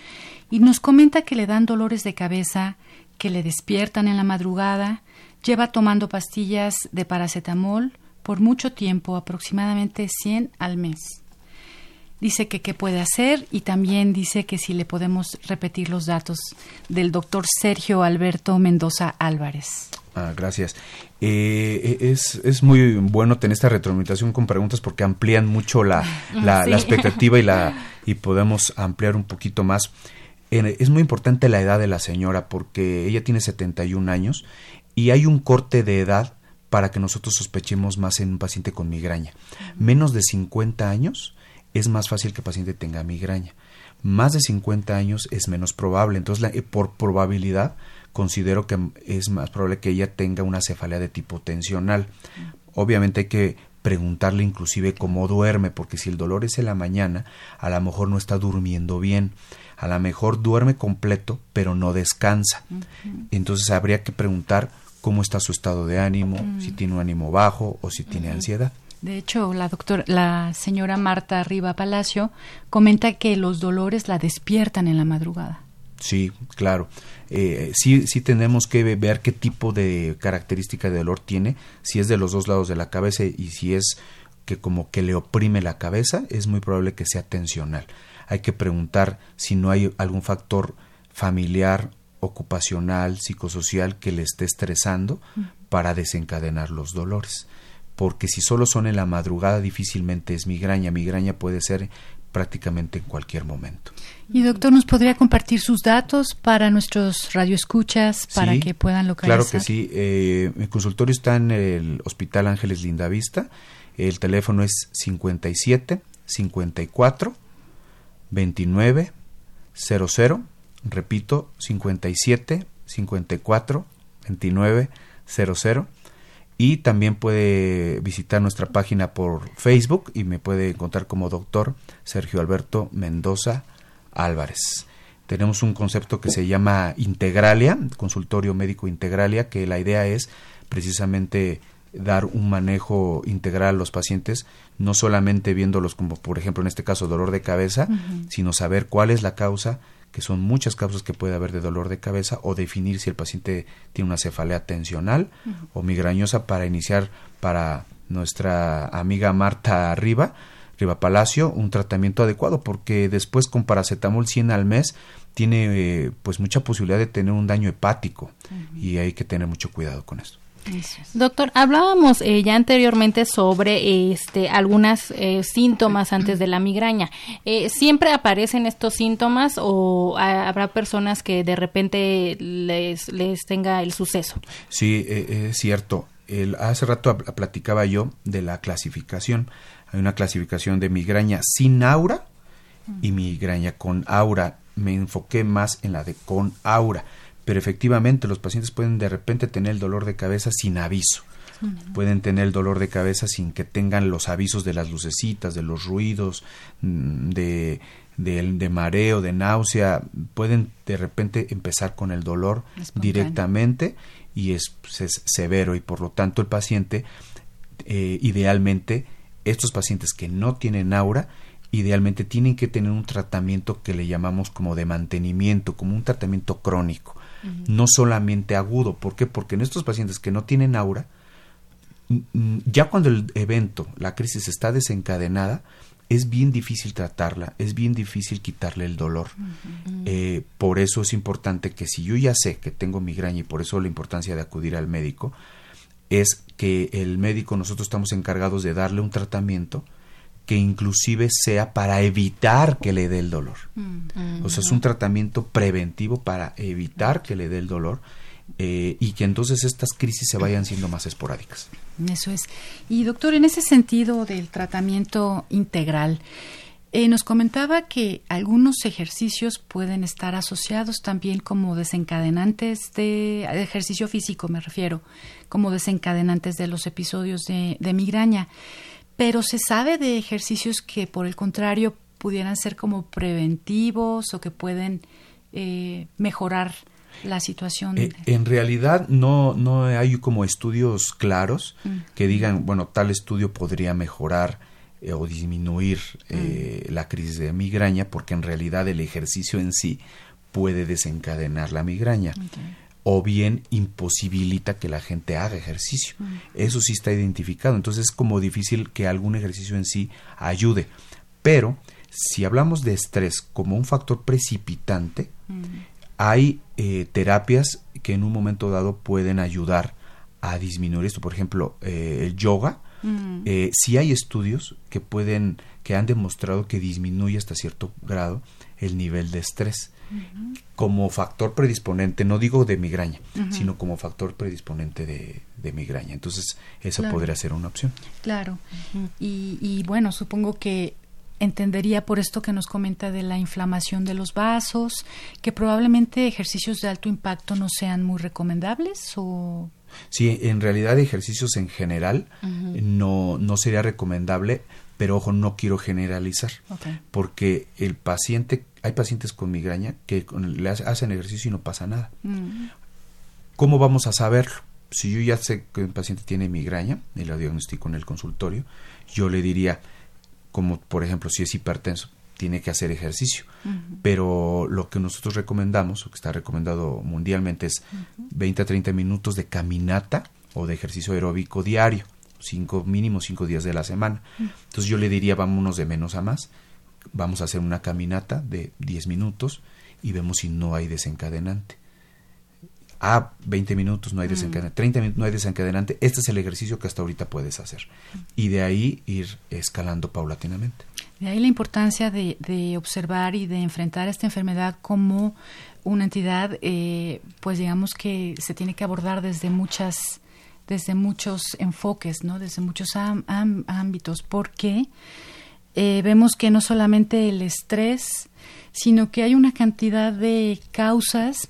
y nos comenta que le dan dolores de cabeza, que le despiertan en la madrugada, lleva tomando pastillas de paracetamol, por mucho tiempo, aproximadamente 100 al mes. Dice que qué puede hacer y también dice que si le podemos repetir los datos del doctor Sergio Alberto Mendoza Álvarez.
Ah, gracias. Eh, es, es, muy bueno tener esta retroalimentación con preguntas porque amplían mucho la, *laughs* la, expectativa y, la, *laughs* y podemos ampliar un poquito más. es muy importante la edad de la señora porque ella tiene 71 años y hay un corte de edad para que nosotros sospechemos más en un paciente con migraña. Menos de 50 años es más fácil que el paciente tenga migraña. Más de 50 años es menos probable. Entonces, por probabilidad, considero que es más probable que ella tenga una cefalea de tipo tensional. Obviamente hay que preguntarle inclusive cómo duerme, porque si el dolor es en la mañana, a lo mejor no está durmiendo bien, a lo mejor duerme completo, pero no descansa. Entonces habría que preguntar cómo está su estado de ánimo, si mm. tiene un ánimo bajo o si tiene ansiedad.
De hecho, la doctora, la señora Marta Riva Palacio comenta que los dolores la despiertan en la madrugada.
Sí, claro. Eh, sí, sí tenemos que ver qué tipo de característica de dolor tiene, si es de los dos lados de la cabeza y si es que como que le oprime la cabeza, es muy probable que sea tensional. Hay que preguntar si no hay algún factor familiar ocupacional, psicosocial que le esté estresando para desencadenar los dolores. Porque si solo son en la madrugada difícilmente es migraña. Migraña puede ser prácticamente en cualquier momento.
Y doctor, ¿nos podría compartir sus datos para nuestros radioescuchas para que puedan localizar?
Claro que sí. Eh, mi consultorio está en el Hospital Ángeles Lindavista. El teléfono es 57 54 29 00 repito, 57 54 29 00 y también puede visitar nuestra página por Facebook y me puede encontrar como doctor Sergio Alberto Mendoza Álvarez. Tenemos un concepto que se llama Integralia, consultorio médico Integralia, que la idea es precisamente dar un manejo integral a los pacientes, no solamente viéndolos como, por ejemplo, en este caso, dolor de cabeza, sino saber cuál es la causa, que son muchas causas que puede haber de dolor de cabeza o definir si el paciente tiene una cefalea tensional o migrañosa para iniciar para nuestra amiga Marta Riva, Riva Palacio, un tratamiento adecuado porque después con paracetamol 100 al mes tiene eh, pues mucha posibilidad de tener un daño hepático y hay que tener mucho cuidado con esto.
Doctor, hablábamos eh, ya anteriormente sobre este algunos eh, síntomas antes de la migraña. Eh, ¿Siempre aparecen estos síntomas o habrá personas que de repente les, les tenga el suceso?
Sí, es cierto. El, hace rato platicaba yo de la clasificación. Hay una clasificación de migraña sin aura y migraña con aura. Me enfoqué más en la de con aura pero efectivamente los pacientes pueden de repente tener el dolor de cabeza sin aviso. Pueden tener el dolor de cabeza sin que tengan los avisos de las lucecitas, de los ruidos, mm, de, de, mareo, de náusea. Pueden de repente empezar con el dolor directamente y es, severo y por lo tanto el paciente, eh, idealmente, estos pacientes que no tienen aura, idealmente tienen que tener un tratamiento que le llamamos como de mantenimiento, como un tratamiento crónico, no solamente agudo. ¿Por qué? Porque en estos pacientes que no tienen aura, ya cuando el evento, la crisis está desencadenada, es bien difícil tratarla, es bien difícil quitarle el dolor. Eh, por eso es importante que si yo ya sé que tengo migraña y por eso la importancia de acudir al médico, es que el médico nosotros estamos encargados de darle un tratamiento que inclusive sea para evitar que le dé el dolor. O sea, es un tratamiento preventivo para evitar que le dé el dolor eh, y que entonces estas crisis se vayan siendo más esporádicas.
Eso es. Y doctor, en ese sentido del tratamiento integral, eh, nos comentaba que algunos ejercicios pueden estar asociados también como desencadenantes de, ejercicio físico, me refiero, como desencadenantes de los episodios de, migraña. Pero se sabe de ejercicios que, por el contrario, pudieran ser como preventivos o que pueden eh, mejorar la situación.
Eh, en realidad no, no hay como estudios claros mm. que digan, bueno, tal estudio podría mejorar eh, o disminuir eh, mm. la crisis de migraña, porque en realidad el ejercicio en sí puede desencadenar la migraña. O bien imposibilita que la gente haga ejercicio. Eso sí está identificado. Entonces es como difícil que algún ejercicio en sí ayude. Pero si hablamos de estrés como un factor precipitante, hay eh, terapias que en un momento dado pueden ayudar a disminuir esto. Por ejemplo, eh, el yoga. Mm. Eh, sí hay estudios que pueden, que han demostrado que disminuye hasta cierto grado el nivel de estrés como factor predisponente, no digo de migraña, sino como factor predisponente de, migraña. Entonces, esa podría ser una opción.
Claro. y, y bueno, supongo que entendería por esto que nos comenta de la inflamación de los vasos, que probablemente ejercicios de alto impacto no sean muy recomendables o
Sí, en realidad ejercicios en general no, no sería recomendable, pero ojo, no quiero generalizar, porque el paciente, hay pacientes con migraña que le hacen ejercicio y no pasa nada. Mm. ¿Cómo vamos a saberlo? Si yo ya sé que un paciente tiene migraña y lo diagnostico en el consultorio, yo le diría, como por ejemplo si es hipertenso, tiene que hacer ejercicio. Pero lo que nosotros recomendamos, o que está recomendado mundialmente, es 20 a 30 minutos de caminata o de ejercicio aeróbico diario, cinco, mínimo cinco días de la semana. Entonces yo le diría, vámonos de menos a más, vamos a hacer una caminata de 10 minutos y vemos si no hay desencadenante ah, 20 minutos no hay desencadenante, 30 minutos no hay desencadenante, este es el ejercicio que hasta ahorita puedes hacer. Y de ahí ir escalando paulatinamente.
De ahí la importancia de, de observar y de enfrentar esta enfermedad como una entidad, eh, pues digamos que se tiene que abordar desde muchas desde muchos enfoques, ¿no? desde muchos ámbitos, porque eh, vemos que no solamente el estrés, sino que hay una cantidad de causas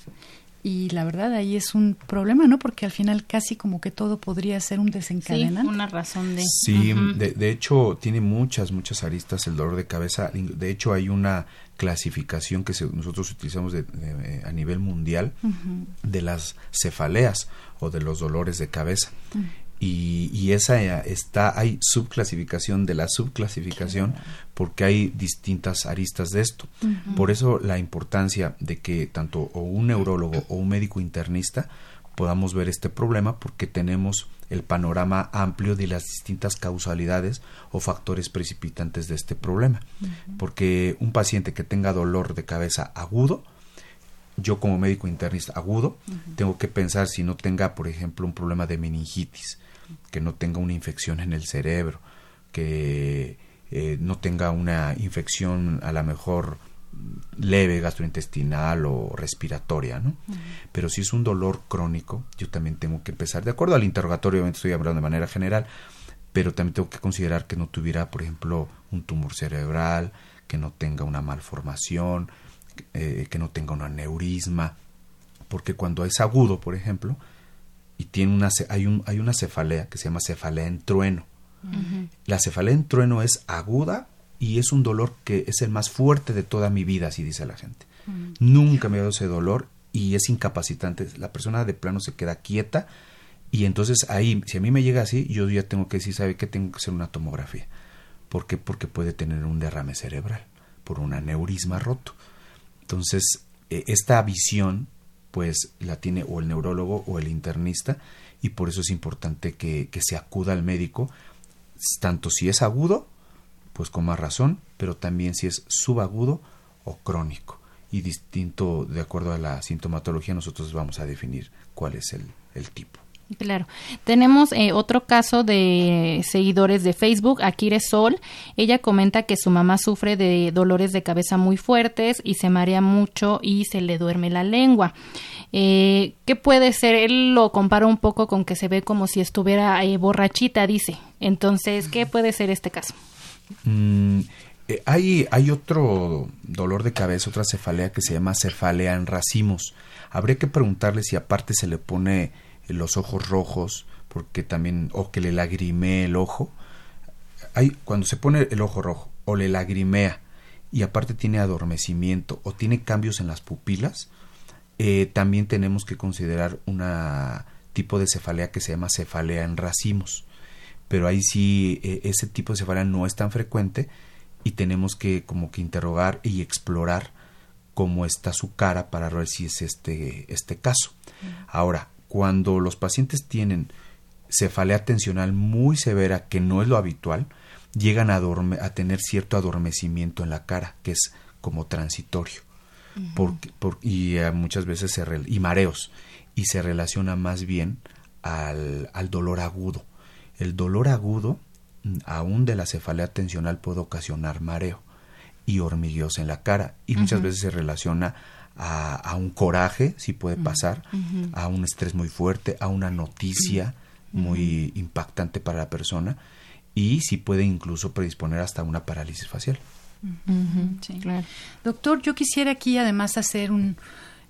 y la verdad ahí es un problema, ¿no? Porque al final casi como que todo podría ser un desencadenante.
Sí, una razón de...
Sí, de, hecho tiene muchas, muchas aristas el dolor de cabeza. De hecho hay una clasificación que nosotros utilizamos a nivel mundial de las cefaleas o de los dolores de cabeza y, esa eh, está hay subclasificación de la subclasificación porque hay distintas aristas de esto. Por eso la importancia de que tanto o un neurólogo o un médico internista podamos ver este problema porque tenemos el panorama amplio de las distintas causalidades o factores precipitantes de este problema. Porque un paciente que tenga dolor de cabeza agudo yo como médico internista agudo tengo que pensar si no tenga por ejemplo un problema de meningitis que no tenga una infección en el cerebro, que eh, no tenga una infección a lo mejor leve gastrointestinal o respiratoria, ¿no? Pero si es un dolor crónico, yo también tengo que empezar, de acuerdo al interrogatorio, obviamente estoy hablando de manera general, pero también tengo que considerar que no tuviera, por ejemplo, un tumor cerebral, que no tenga una malformación, eh, que no tenga un aneurisma, porque cuando es agudo, por ejemplo, y tiene una hay un hay una cefalea que se llama cefalea en trueno. La cefalea en trueno es aguda y es un dolor que es el más fuerte de toda mi vida, así dice la gente. Nunca me ha dado ese dolor y es incapacitante. La persona de plano se queda quieta y entonces ahí, si a mí me llega así, yo ya tengo que decir, ¿sabe qué? Tengo que hacer una tomografía. ¿Por qué? Porque puede tener un derrame cerebral por un aneurisma roto. Entonces, eh, esta visión, pues la tiene o el neurólogo o el internista y por eso es importante que, que se acuda al médico, tanto si es agudo, pues con más razón, pero también si es subagudo o crónico. Y distinto, de acuerdo a la sintomatología, nosotros vamos a definir cuál es el, el tipo.
Claro. Tenemos eh, otro caso de seguidores de Facebook, Akire Sol. Ella comenta que su mamá sufre de dolores de cabeza muy fuertes y se marea mucho y se le duerme la lengua. Eh, ¿Qué puede ser? Él lo compara un poco con que se ve como si estuviera eh, borrachita, dice. Entonces, ¿qué puede ser este caso?
Mm, hay, hay otro dolor de cabeza, otra cefalea que se llama cefalea en racimos. Habría que preguntarle si aparte se le pone los ojos rojos, porque también, o que le lagrimee el ojo. Hay, cuando se pone el ojo rojo o le lagrimea y aparte tiene adormecimiento o tiene cambios en las pupilas, eh, también tenemos que considerar una tipo de cefalea que se llama cefalea en racimos. Pero ahí sí, eh, ese tipo de cefalea no es tan frecuente y tenemos que como que interrogar y explorar cómo está su cara para ver si es este, este caso. Ahora, cuando los pacientes tienen cefalea tensional muy severa, que no es lo habitual, llegan a, a tener cierto adormecimiento en la cara, que es como transitorio. y eh, muchas veces se y mareos y se relaciona más bien al, al, dolor agudo. El dolor agudo, mm, aún de la cefalea tensional, puede ocasionar mareo y hormigueos en la cara y muchas veces se relaciona a, un coraje, si puede pasar, a un estrés muy fuerte, a una noticia muy impactante para la persona y si puede incluso predisponer hasta una parálisis facial.
Doctor, yo quisiera aquí además hacer un,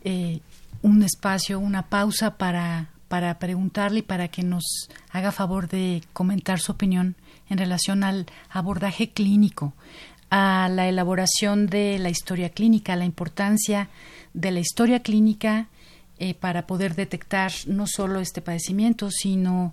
eh, un espacio, una pausa para, para preguntarle y para que nos haga favor de comentar su opinión en relación al abordaje clínico a la elaboración de la historia clínica, la importancia de la historia clínica eh, para poder detectar no solo este padecimiento, sino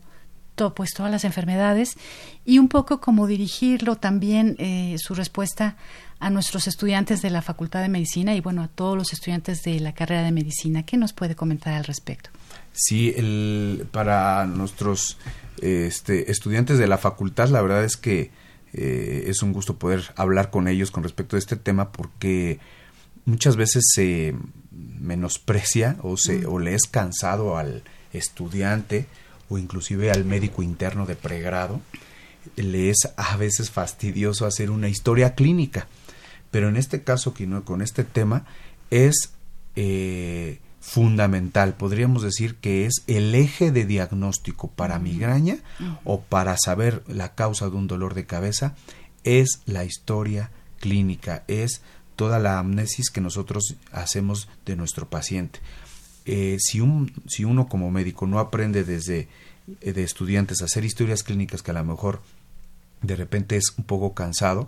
todo, pues todas las enfermedades y un poco como dirigirlo también eh, su respuesta a nuestros estudiantes de la Facultad de Medicina y bueno a todos los estudiantes de la carrera de medicina. ¿Qué nos puede comentar al respecto?
Sí, el, para nuestros este, estudiantes de la facultad, la verdad es que eh, es un gusto poder hablar con ellos con respecto a este tema porque muchas veces se menosprecia o, se, o le es cansado al estudiante o inclusive al médico interno de pregrado, le es a veces fastidioso hacer una historia clínica. Pero en este caso, con este tema, es eh, fundamental. Podríamos decir que es el eje de diagnóstico para migraña o para saber la causa de un dolor de cabeza, es la historia clínica, es toda la amnesis que nosotros hacemos de nuestro paciente. Eh, si, un, si uno como médico no aprende desde eh, de estudiantes a hacer historias clínicas que a lo mejor de repente es un poco cansado,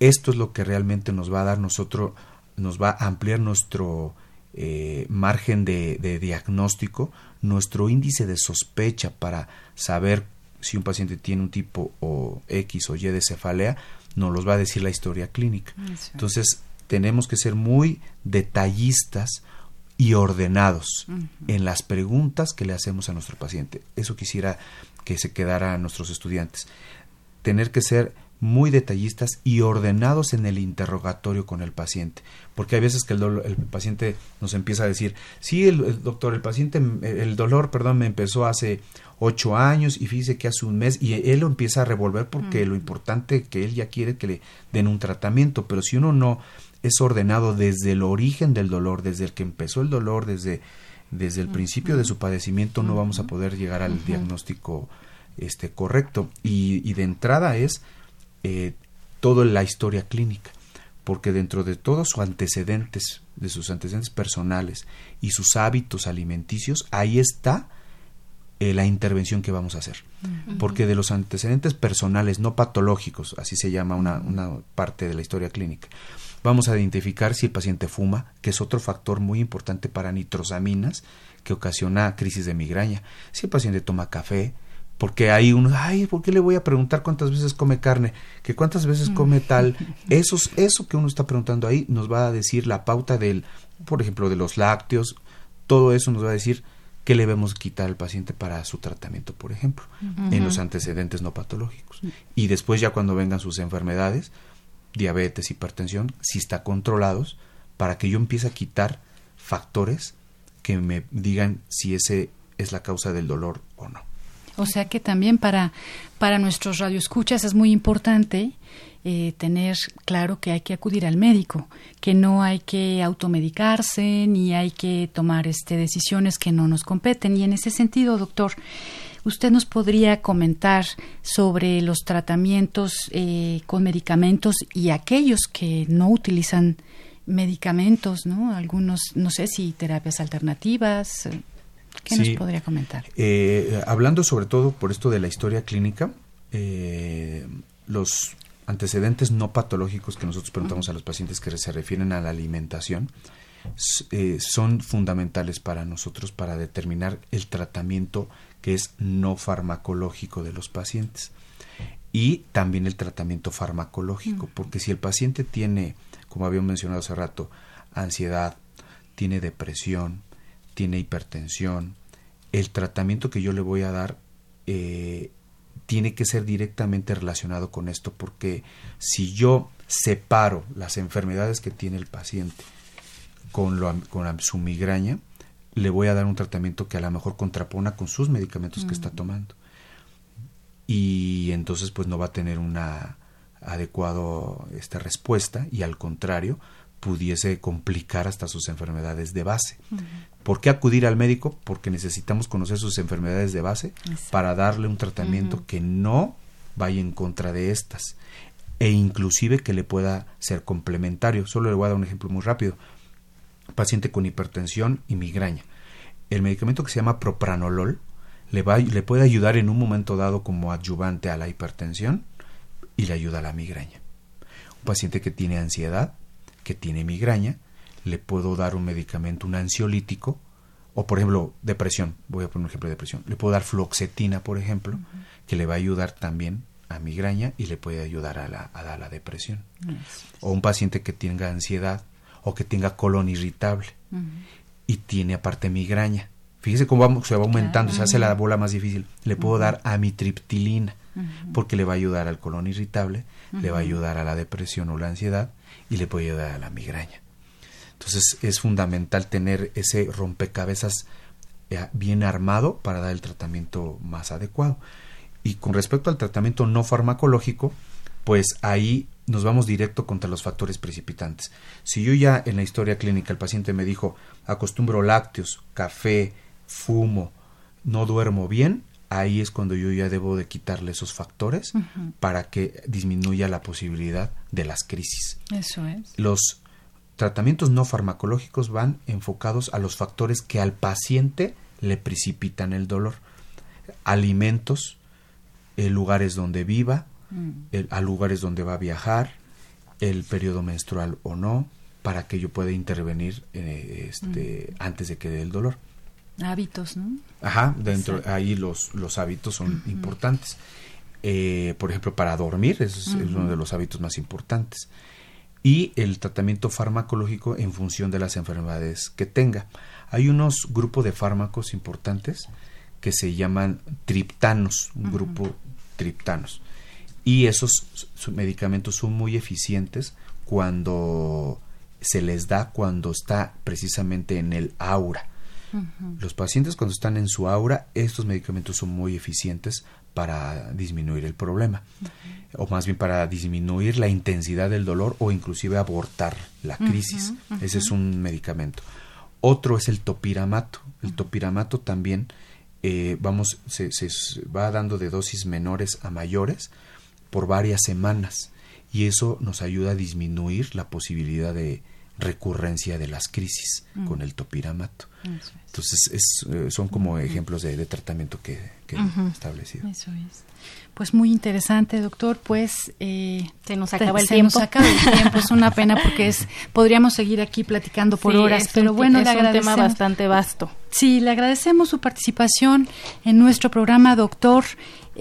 esto es lo que realmente nos va a dar nosotros, nos va a ampliar nuestro eh, margen de, diagnóstico, nuestro índice de sospecha para saber si un paciente tiene un tipo o X o Y de cefalea, nos los va a decir la historia clínica. Entonces, tenemos que ser muy detallistas y ordenados en las preguntas que le hacemos a nuestro paciente. Eso quisiera que se quedara a nuestros estudiantes. Tener que ser muy detallistas y ordenados en el interrogatorio con el paciente. Porque hay veces que el, el paciente nos empieza a decir, sí, el, doctor, el paciente, el dolor, perdón, me empezó hace ocho años y fíjese que hace un mes y él lo empieza a revolver porque lo importante que él ya quiere que le den un tratamiento, pero si uno no es ordenado desde el origen del dolor, desde el que empezó el dolor, desde, desde el principio de su padecimiento, no vamos a poder llegar al diagnóstico este correcto. Y, y de entrada es eh, toda la historia clínica, porque dentro de todos sus antecedentes, de sus antecedentes personales y sus hábitos alimenticios, ahí está eh, la intervención que vamos a hacer. Porque de los antecedentes personales no patológicos, así se llama una, una parte de la historia clínica, vamos a identificar si el paciente fuma, que es otro factor muy importante para nitrosaminas que ocasiona crisis de migraña. Si el paciente toma café, porque hay uno, ay, ¿por qué le voy a preguntar cuántas veces come carne? Que cuántas veces come tal. *laughs* Esos, eso que uno está preguntando ahí nos va a decir la pauta del, por ejemplo, de los lácteos, todo eso nos va a decir qué le debemos quitar al paciente para su tratamiento, por ejemplo, en los antecedentes no patológicos. Y después ya cuando vengan sus enfermedades, diabetes, hipertensión, si está controlados, para que yo empiece a quitar factores que me digan si ese es la causa del dolor o no.
O sea que también para, para nuestros radioescuchas es muy importante eh, tener claro que hay que acudir al médico, que no hay que automedicarse ni hay que tomar este, decisiones que no nos competen. Y en ese sentido, doctor, ¿usted nos podría comentar sobre los tratamientos eh, con medicamentos y aquellos que no utilizan medicamentos, ¿no? Algunos, no sé si terapias alternativas, ¿Qué nos podría comentar?
Eh, hablando sobre todo por esto de la historia clínica, eh, los antecedentes no patológicos que nosotros preguntamos a los pacientes que se refieren a la alimentación eh, son fundamentales para nosotros para determinar el tratamiento que es no farmacológico de los pacientes y también el tratamiento farmacológico, porque si el paciente tiene, como habíamos mencionado hace rato, ansiedad, tiene depresión, tiene hipertensión, el tratamiento que yo le voy a dar eh, tiene que ser directamente relacionado con esto, porque si yo separo las enfermedades que tiene el paciente con, con su migraña, le voy a dar un tratamiento que a lo mejor contrapona con sus medicamentos que está tomando. Y entonces pues no va a tener una adecuada esta respuesta y al contrario pudiese complicar hasta sus enfermedades de base. ¿Por qué acudir al médico? Porque necesitamos conocer sus enfermedades de base para darle un tratamiento que no vaya en contra de estas e inclusive que le pueda ser complementario. Solo le voy a dar un ejemplo muy rápido. Paciente con hipertensión y migraña. El medicamento que se llama propranolol le, va, le puede ayudar en un momento dado como adyuvante a la hipertensión y le ayuda a la migraña. Un paciente que tiene ansiedad, que tiene migraña, le puedo dar un medicamento, un ansiolítico, o por ejemplo, depresión, voy a poner un ejemplo de depresión, le puedo dar fluoxetina, por ejemplo, que le va a ayudar también a migraña y le puede ayudar a la, a la depresión. O un paciente que tenga ansiedad o que tenga colon irritable y tiene aparte migraña. Fíjese cómo se va aumentando, se hace la bola más difícil. Le puedo dar amitriptilina porque le va a ayudar al colon irritable, le va a ayudar a la depresión o la ansiedad y le puede ayudar a la migraña. Entonces es fundamental tener ese rompecabezas eh, bien armado para dar el tratamiento más adecuado. Y con respecto al tratamiento no farmacológico, pues ahí nos vamos directo contra los factores precipitantes. Si yo ya en la historia clínica el paciente me dijo acostumbro lácteos, café, fumo, no duermo bien, ahí es cuando yo ya debo de quitarle esos factores para que disminuya la posibilidad de las crisis.
Eso es.
Los tratamientos no farmacológicos van enfocados a los factores que al paciente le precipitan el dolor. Alimentos, eh, lugares donde viva, mm. a lugares donde va a viajar, el periodo menstrual o no, para que yo pueda intervenir eh, este, mm. antes de que dé el dolor.
Hábitos, ¿no?
Ajá, dentro ahí los, los hábitos son importantes. Eh, por ejemplo, para dormir es uno de los hábitos más importantes y el tratamiento farmacológico en función de las enfermedades que tenga. Hay unos grupos de fármacos importantes que se llaman triptanos, un grupo triptanos. Y esos medicamentos son muy eficientes cuando se les da cuando está precisamente en el aura. Los pacientes cuando están en su aura, estos medicamentos son muy eficientes para disminuir el problema, o más bien para disminuir la intensidad del dolor o inclusive abortar la crisis. Ese es un medicamento. Otro es el topiramato. El topiramato también eh, vamos, se, va dando de dosis menores a mayores por varias semanas y eso nos ayuda a disminuir la posibilidad de recurrencia de las crisis mm. con el topiramato. Entonces, es, eh, son como ejemplos de, tratamiento que, que establecido.
Eso es. Pues muy interesante, doctor. Pues eh,
se nos acaba el tiempo.
Se nos acaba el *laughs* tiempo. Es una pena porque es podríamos seguir aquí platicando por horas, pero bueno,
es un tema bastante vasto.
Sí, le agradecemos su participación en nuestro programa, doctor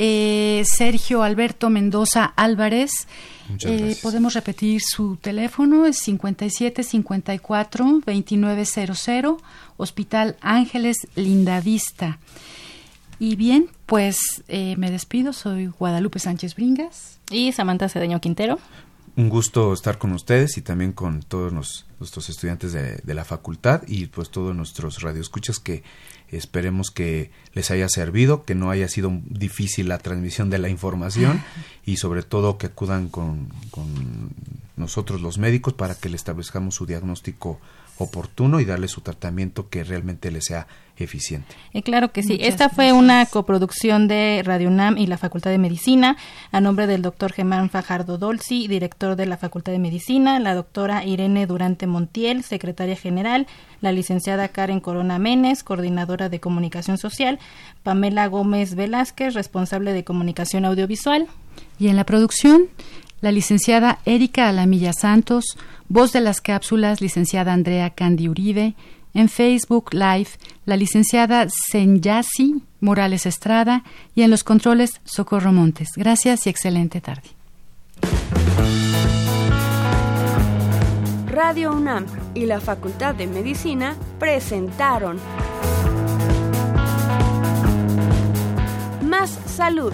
eh, Sergio Alberto Mendoza Álvarez. Eh, podemos repetir su teléfono, es 57 54 2900, Hospital Ángeles Lindavista. Y bien, pues eh, me despido, soy Guadalupe Sánchez Bringas.
Y Samantha Cedeño Quintero.
Un gusto estar con ustedes y también con todos nuestros estudiantes de, de, la facultad y pues todos nuestros radioescuchas que esperemos que les haya servido, que no haya sido difícil la transmisión de la información y sobre todo que acudan con, con nosotros los médicos para que le establezcamos su diagnóstico oportuno y darle su tratamiento que realmente le sea eficiente.
Eh, claro que sí. Esta fue una coproducción de Radio UNAM y la Facultad de Medicina a nombre del doctor Germán Fajardo Dolci, director de la Facultad de Medicina, la doctora Irene Durante Montiel, secretaria general, la licenciada Karen Corona Menes, coordinadora de comunicación social, Pamela Gómez Velázquez, responsable de comunicación audiovisual.
Y en la producción, la licenciada Erika Alamilla Santos, voz de las cápsulas, licenciada Andrea Candy Uribe, en Facebook Live, la licenciada Senyasi Morales Estrada y en los controles Socorro Montes. Gracias y excelente tarde.
Radio UNAM y la Facultad de Medicina presentaron Más Salud.